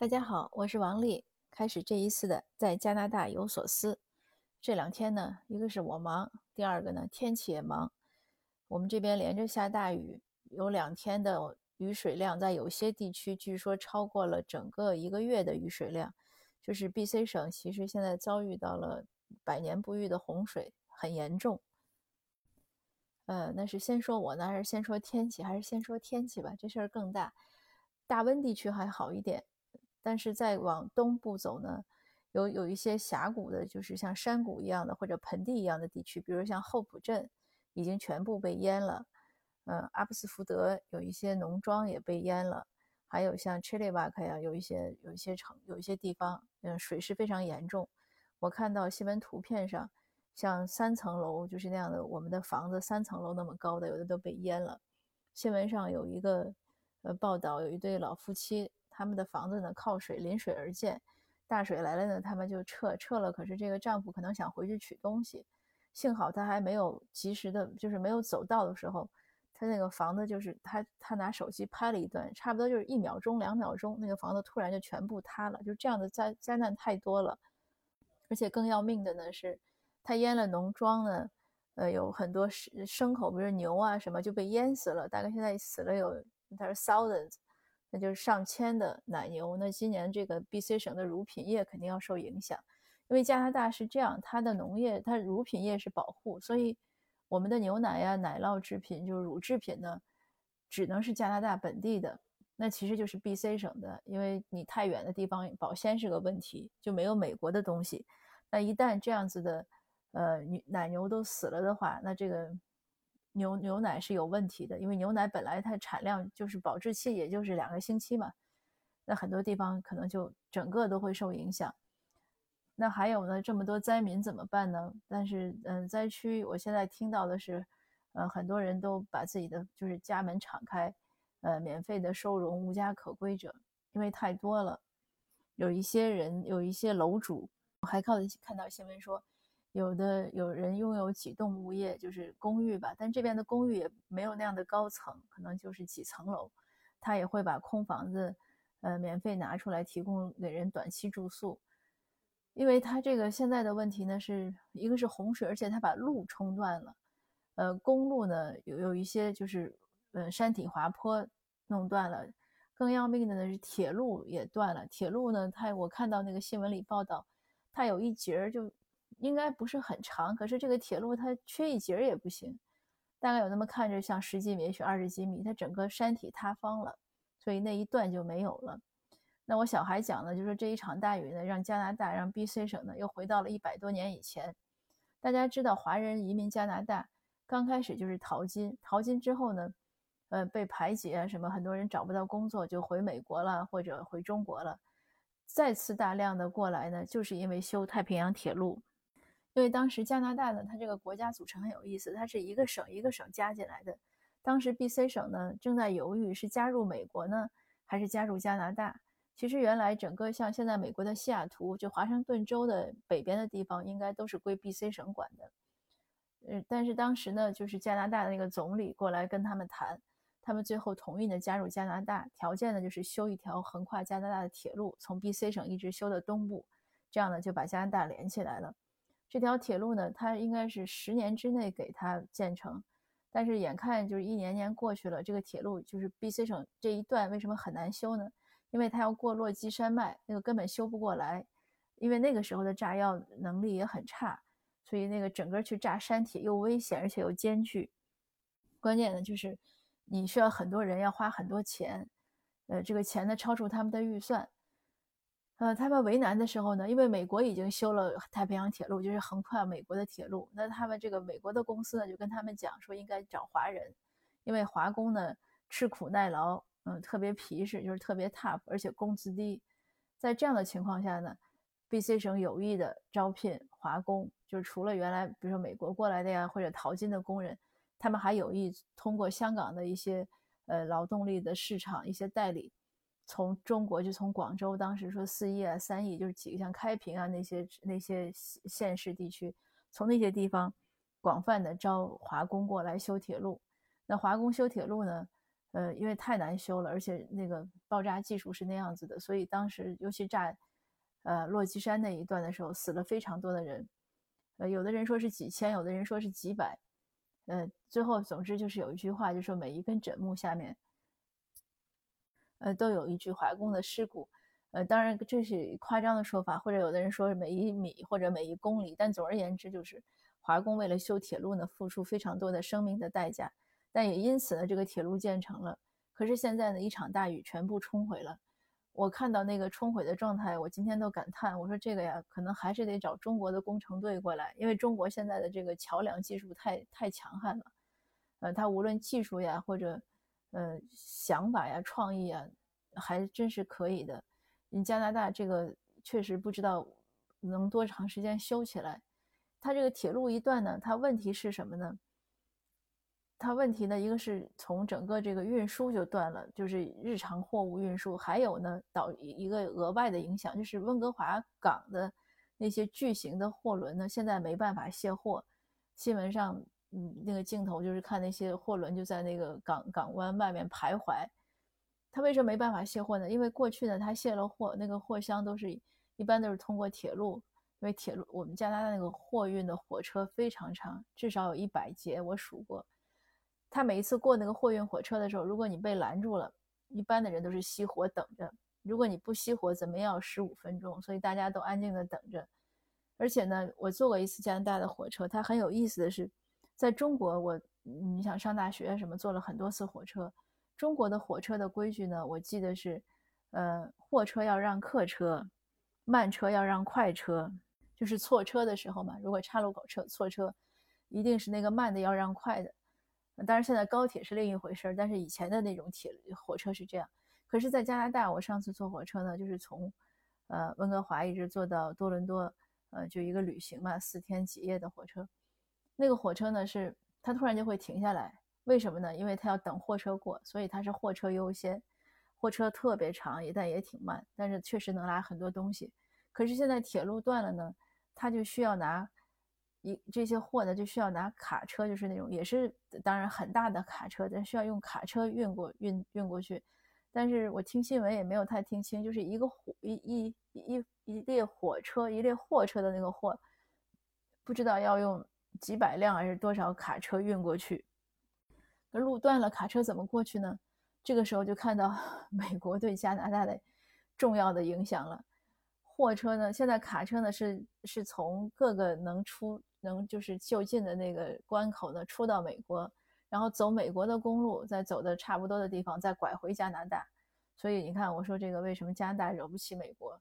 大家好，我是王丽。开始这一次的在加拿大有所思。这两天呢，一个是我忙，第二个呢天气也忙。我们这边连着下大雨，有两天的雨水量在有些地区据说超过了整个一个月的雨水量。就是 B.C 省其实现在遭遇到了百年不遇的洪水，很严重。呃，那是先说我呢，还是先说天气？还是先说天气吧，这事儿更大。大温地区还好一点。但是再往东部走呢，有有一些峡谷的，就是像山谷一样的或者盆地一样的地区，比如像厚朴镇，已经全部被淹了。嗯，阿布斯福德有一些农庄也被淹了，还有像 c h i l i w a k 呀，有一些有一些城有一些地方，嗯，水势非常严重。我看到新闻图片上，像三层楼就是那样的，我们的房子三层楼那么高的，有的都被淹了。新闻上有一个呃报道，有一对老夫妻。他们的房子呢靠水，临水而建，大水来了呢，他们就撤撤了。可是这个丈夫可能想回去取东西，幸好他还没有及时的，就是没有走到的时候，他那个房子就是他他拿手机拍了一段，差不多就是一秒钟两秒钟，那个房子突然就全部塌了。就这样的灾灾难太多了，而且更要命的呢是，他淹了农庄呢，呃，有很多牲牲口，比如牛啊什么就被淹死了，大概现在死了有他说 thousands。那就是上千的奶牛。那今年这个 B.C 省的乳品业肯定要受影响，因为加拿大是这样，它的农业、它乳品业是保护，所以我们的牛奶呀、奶酪制品，就是乳制品呢，只能是加拿大本地的。那其实就是 B.C 省的，因为你太远的地方保鲜是个问题，就没有美国的东西。那一旦这样子的，呃，奶牛都死了的话，那这个。牛牛奶是有问题的，因为牛奶本来它产量就是保质期，也就是两个星期嘛。那很多地方可能就整个都会受影响。那还有呢，这么多灾民怎么办呢？但是，嗯，灾区我现在听到的是，呃，很多人都把自己的就是家门敞开，呃，免费的收容无家可归者，因为太多了。有一些人，有一些楼主，我还看看到新闻说。有的有人拥有几栋物业，就是公寓吧，但这边的公寓也没有那样的高层，可能就是几层楼。他也会把空房子，呃，免费拿出来提供给人短期住宿。因为他这个现在的问题呢，是一个是洪水，而且他把路冲断了。呃，公路呢有有一些就是，呃，山体滑坡弄断了。更要命的呢是铁路也断了。铁路呢，它我看到那个新闻里报道，它有一节就。应该不是很长，可是这个铁路它缺一节也不行，大概有那么看着像十几米，也许二十几米，它整个山体塌方了，所以那一段就没有了。那我小孩讲呢，就说这一场大雨呢，让加拿大，让 B.C 省呢又回到了一百多年以前。大家知道，华人移民加拿大刚开始就是淘金，淘金之后呢，呃，被排挤啊什么，很多人找不到工作就回美国了或者回中国了，再次大量的过来呢，就是因为修太平洋铁路。因为当时加拿大呢，它这个国家组成很有意思，它是一个省一个省加进来的。当时 B.C 省呢正在犹豫是加入美国呢，还是加入加拿大。其实原来整个像现在美国的西雅图，就华盛顿州的北边的地方，应该都是归 B.C 省管的。呃，但是当时呢，就是加拿大的那个总理过来跟他们谈，他们最后同意呢加入加拿大，条件呢就是修一条横跨加拿大的铁路，从 B.C 省一直修到东部，这样呢就把加拿大连起来了。这条铁路呢，它应该是十年之内给它建成，但是眼看就是一年年过去了，这个铁路就是 B.C 省这一段为什么很难修呢？因为它要过落基山脉，那个根本修不过来，因为那个时候的炸药能力也很差，所以那个整个去炸山体又危险，而且又艰巨。关键呢就是你需要很多人，要花很多钱，呃，这个钱呢超出他们的预算。呃，他们为难的时候呢，因为美国已经修了太平洋铁路，就是横跨美国的铁路。那他们这个美国的公司呢，就跟他们讲说，应该找华人，因为华工呢吃苦耐劳，嗯，特别皮实，就是特别 tough，而且工资低。在这样的情况下呢，B.C 省有意的招聘华工，就是除了原来比如说美国过来的呀，或者淘金的工人，他们还有意通过香港的一些呃劳动力的市场一些代理。从中国就从广州，当时说四亿啊、三亿，就是几个像开平啊那些那些县市地区，从那些地方广泛的招华工过来修铁路。那华工修铁路呢，呃，因为太难修了，而且那个爆炸技术是那样子的，所以当时尤其炸呃落基山那一段的时候，死了非常多的人。呃，有的人说是几千，有的人说是几百。呃，最后总之就是有一句话，就说每一根枕木下面，呃，都有一具华工的尸骨。呃，当然这是夸张的说法，或者有的人说是每一米或者每一公里，但总而言之就是华工为了修铁路呢，付出非常多的生命的代价，但也因此呢，这个铁路建成了。可是现在呢，一场大雨全部冲毁了。我看到那个冲毁的状态，我今天都感叹，我说这个呀，可能还是得找中国的工程队过来，因为中国现在的这个桥梁技术太太强悍了。呃，他无论技术呀，或者呃想法呀、创意啊，还真是可以的。你加拿大这个确实不知道能多长时间修起来。它这个铁路一段呢，它问题是什么呢？它问题呢，一个是从整个这个运输就断了，就是日常货物运输，还有呢导一个额外的影响，就是温哥华港的那些巨型的货轮呢，现在没办法卸货。新闻上，嗯，那个镜头就是看那些货轮就在那个港港湾外面徘徊。他为什么没办法卸货呢？因为过去呢，他卸了货，那个货箱都是一般都是通过铁路，因为铁路我们加拿大那个货运的火车非常长，至少有一百节，我数过。他每一次过那个货运火车的时候，如果你被拦住了，一般的人都是熄火等着。如果你不熄火，怎么要十五分钟？所以大家都安静的等着。而且呢，我坐过一次加拿大的火车，它很有意思的是，在中国，我你想上大学什么，坐了很多次火车。中国的火车的规矩呢，我记得是，呃，货车要让客车，慢车要让快车，就是错车的时候嘛。如果岔路口车错车，一定是那个慢的要让快的。当然现在高铁是另一回事儿，但是以前的那种铁火车是这样。可是，在加拿大，我上次坐火车呢，就是从，呃，温哥华一直坐到多伦多，呃，就一个旅行嘛，四天几夜的火车。那个火车呢，是它突然就会停下来。为什么呢？因为它要等货车过，所以它是货车优先。货车特别长，也但也挺慢，但是确实能拉很多东西。可是现在铁路断了呢，它就需要拿一这些货呢，就需要拿卡车，就是那种也是当然很大的卡车，但需要用卡车运过运运过去。但是我听新闻也没有太听清，就是一个火一一一一列火车一列货车的那个货，不知道要用几百辆还是多少卡车运过去。那路断了，卡车怎么过去呢？这个时候就看到 美国对加拿大的重要的影响了。货车呢，现在卡车呢是是从各个能出能就是就近的那个关口呢出到美国，然后走美国的公路，再走的差不多的地方再拐回加拿大。所以你看，我说这个为什么加拿大惹不起美国？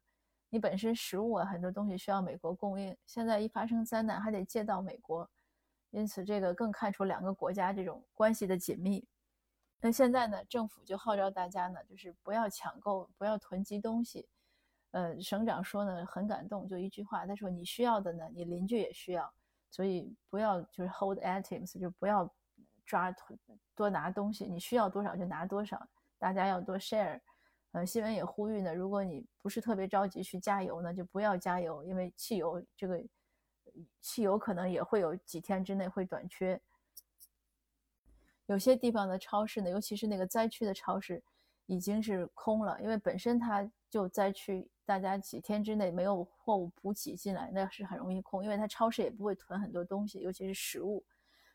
你本身食物啊很多东西需要美国供应，现在一发生灾难还得借到美国。因此，这个更看出两个国家这种关系的紧密。那现在呢，政府就号召大家呢，就是不要抢购，不要囤积东西。呃，省长说呢，很感动，就一句话，他说：“你需要的呢，你邻居也需要，所以不要就是 hold items，就不要抓多拿东西，你需要多少就拿多少，大家要多 share。”呃，新闻也呼吁呢，如果你不是特别着急去加油呢，就不要加油，因为汽油这个。汽油可能也会有几天之内会短缺，有些地方的超市呢，尤其是那个灾区的超市，已经是空了，因为本身它就灾区，大家几天之内没有货物补给进来，那是很容易空，因为它超市也不会囤很多东西，尤其是食物。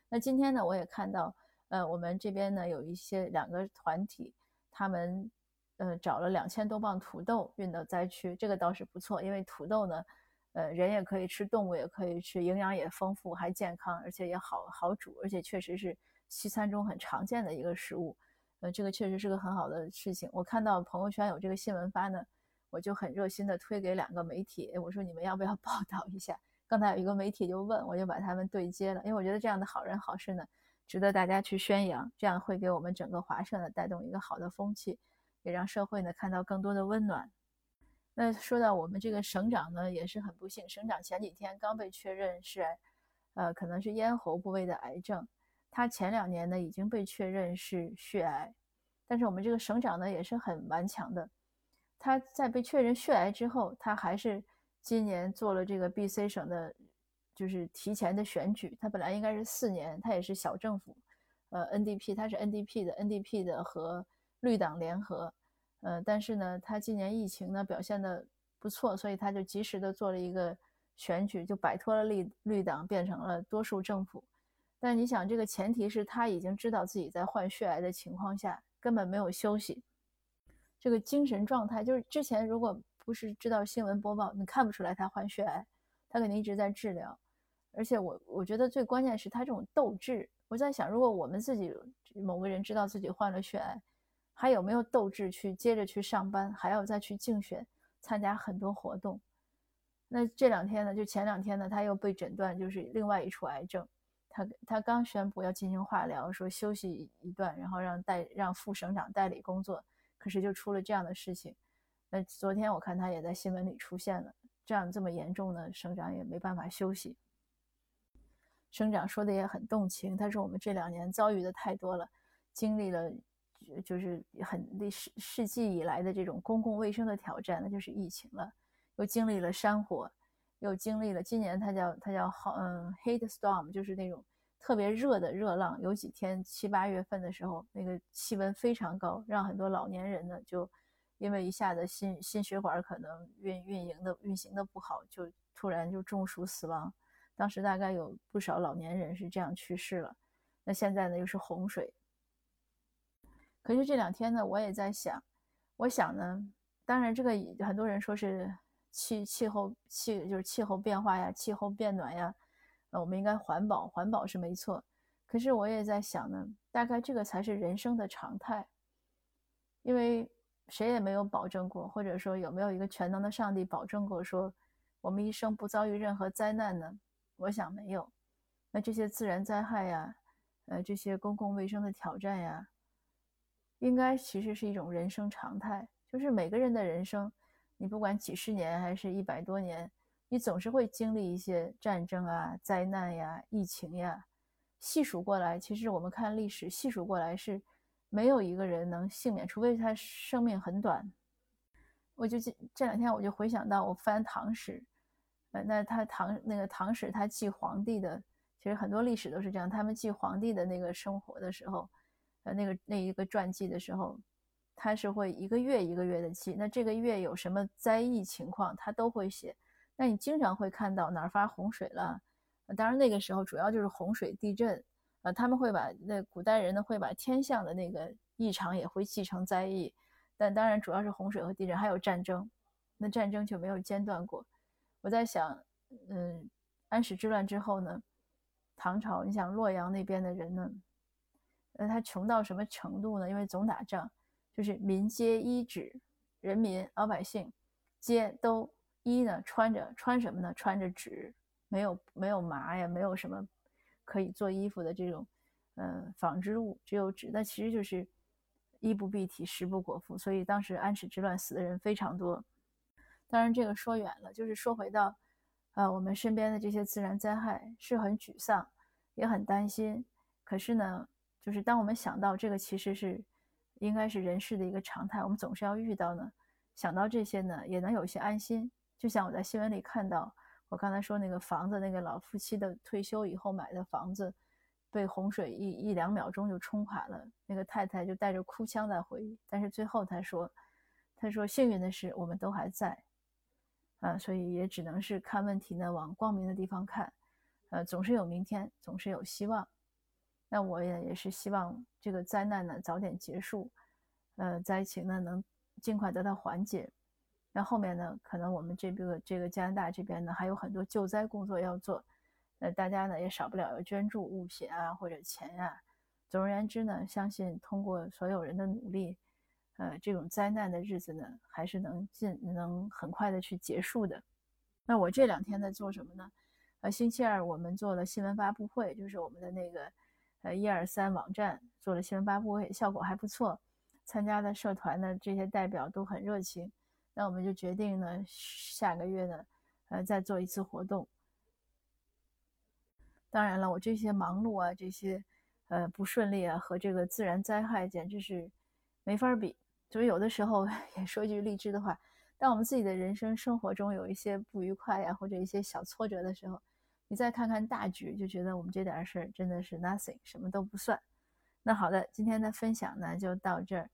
那今天呢，我也看到，呃，我们这边呢有一些两个团体，他们呃找了两千多磅土豆运到灾区，这个倒是不错，因为土豆呢。呃，人也可以吃，动物也可以吃，营养也丰富，还健康，而且也好好煮，而且确实是西餐中很常见的一个食物。呃，这个确实是个很好的事情。我看到朋友圈有这个新闻发呢，我就很热心的推给两个媒体，我说你们要不要报道一下？刚才有一个媒体就问，我就把他们对接了，因为我觉得这样的好人好事呢，值得大家去宣扬，这样会给我们整个华社呢带动一个好的风气，也让社会呢看到更多的温暖。那说到我们这个省长呢，也是很不幸。省长前几天刚被确认是，呃，可能是咽喉部位的癌症。他前两年呢已经被确认是血癌，但是我们这个省长呢也是很顽强的。他在被确认血癌之后，他还是今年做了这个 B.C 省的，就是提前的选举。他本来应该是四年，他也是小政府，呃 NDP，他是 NDP 的 NDP 的和绿党联合，呃，但是呢，他今年疫情呢表现的不错，所以他就及时的做了一个选举，就摆脱了绿绿党，变成了多数政府。但你想，这个前提是他已经知道自己在患血癌的情况下，根本没有休息，这个精神状态就是之前如果不是知道新闻播报，你看不出来他患血癌，他肯定一直在治疗。而且我我觉得最关键是他这种斗志。我在想，如果我们自己某个人知道自己患了血癌，还有没有斗志去接着去上班，还要再去竞选，参加很多活动？那这两天呢，就前两天呢，他又被诊断就是另外一处癌症。他他刚宣布要进行化疗，说休息一段，然后让代让副省长代理工作，可是就出了这样的事情。那昨天我看他也在新闻里出现了，这样这么严重呢，省长也没办法休息。省长说的也很动情，他说我们这两年遭遇的太多了，经历了就是很历世世纪以来的这种公共卫生的挑战，那就是疫情了，又经历了山火，又经历了今年它叫它叫好嗯 heat storm，就是那种特别热的热浪，有几天七八月份的时候，那个气温非常高，让很多老年人呢就因为一下子心心血管可能运运营的运行的不好，就突然就中暑死亡。当时大概有不少老年人是这样去世了，那现在呢又是洪水。可是这两天呢，我也在想，我想呢，当然这个很多人说是气气候气就是气候变化呀，气候变暖呀，呃，我们应该环保，环保是没错。可是我也在想呢，大概这个才是人生的常态，因为谁也没有保证过，或者说有没有一个全能的上帝保证过，说我们一生不遭遇任何灾难呢？我想没有，那这些自然灾害呀，呃，这些公共卫生的挑战呀，应该其实是一种人生常态。就是每个人的人生，你不管几十年还是一百多年，你总是会经历一些战争啊、灾难呀、疫情呀。细数过来，其实我们看历史，细数过来是没有一个人能幸免，除非他生命很短。我就这这两天我就回想到我翻唐史。呃，那他唐那个唐史，他记皇帝的，其实很多历史都是这样。他们记皇帝的那个生活的时候，呃，那个那一个传记的时候，他是会一个月一个月的记。那这个月有什么灾异情况，他都会写。那你经常会看到哪儿发洪水了？当然那个时候主要就是洪水、地震。呃，他们会把那古代人呢会把天象的那个异常也会记成灾异，但当然主要是洪水和地震，还有战争。那战争就没有间断过。我在想，嗯，安史之乱之后呢，唐朝，你想洛阳那边的人呢，那，他穷到什么程度呢？因为总打仗，就是民皆衣指，人民老百姓皆都衣呢穿着穿什么呢？穿着纸，没有没有麻呀，没有什么可以做衣服的这种，呃，纺织物，只有纸。那其实就是衣不蔽体，食不果腹，所以当时安史之乱死的人非常多。当然，这个说远了，就是说回到，呃，我们身边的这些自然灾害是很沮丧，也很担心。可是呢，就是当我们想到这个其实是应该是人世的一个常态，我们总是要遇到呢。想到这些呢，也能有一些安心。就像我在新闻里看到，我刚才说那个房子，那个老夫妻的退休以后买的房子，被洪水一一两秒钟就冲垮了，那个太太就带着哭腔在回忆。但是最后她说，她说幸运的是我们都还在。啊，所以也只能是看问题呢，往光明的地方看，呃，总是有明天，总是有希望。那我也也是希望这个灾难呢早点结束，呃，灾情呢能尽快得到缓解。那后面呢，可能我们这个这个加拿大这边呢还有很多救灾工作要做，那大家呢也少不了要捐助物品啊或者钱呀。总而言之呢，相信通过所有人的努力。呃，这种灾难的日子呢，还是能尽能很快的去结束的。那我这两天在做什么呢？呃，星期二我们做了新闻发布会，就是我们的那个呃一二三网站做了新闻发布会，效果还不错。参加的社团的这些代表都很热情。那我们就决定呢，下个月呢，呃，再做一次活动。当然了，我这些忙碌啊，这些呃不顺利啊，和这个自然灾害简直是没法比。所以有的时候 也说句励志的话，当我们自己的人生生活中有一些不愉快呀，或者一些小挫折的时候，你再看看大局，就觉得我们这点事儿真的是 nothing，什么都不算。那好的，今天的分享呢就到这儿，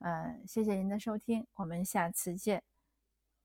呃，谢谢您的收听，我们下次见。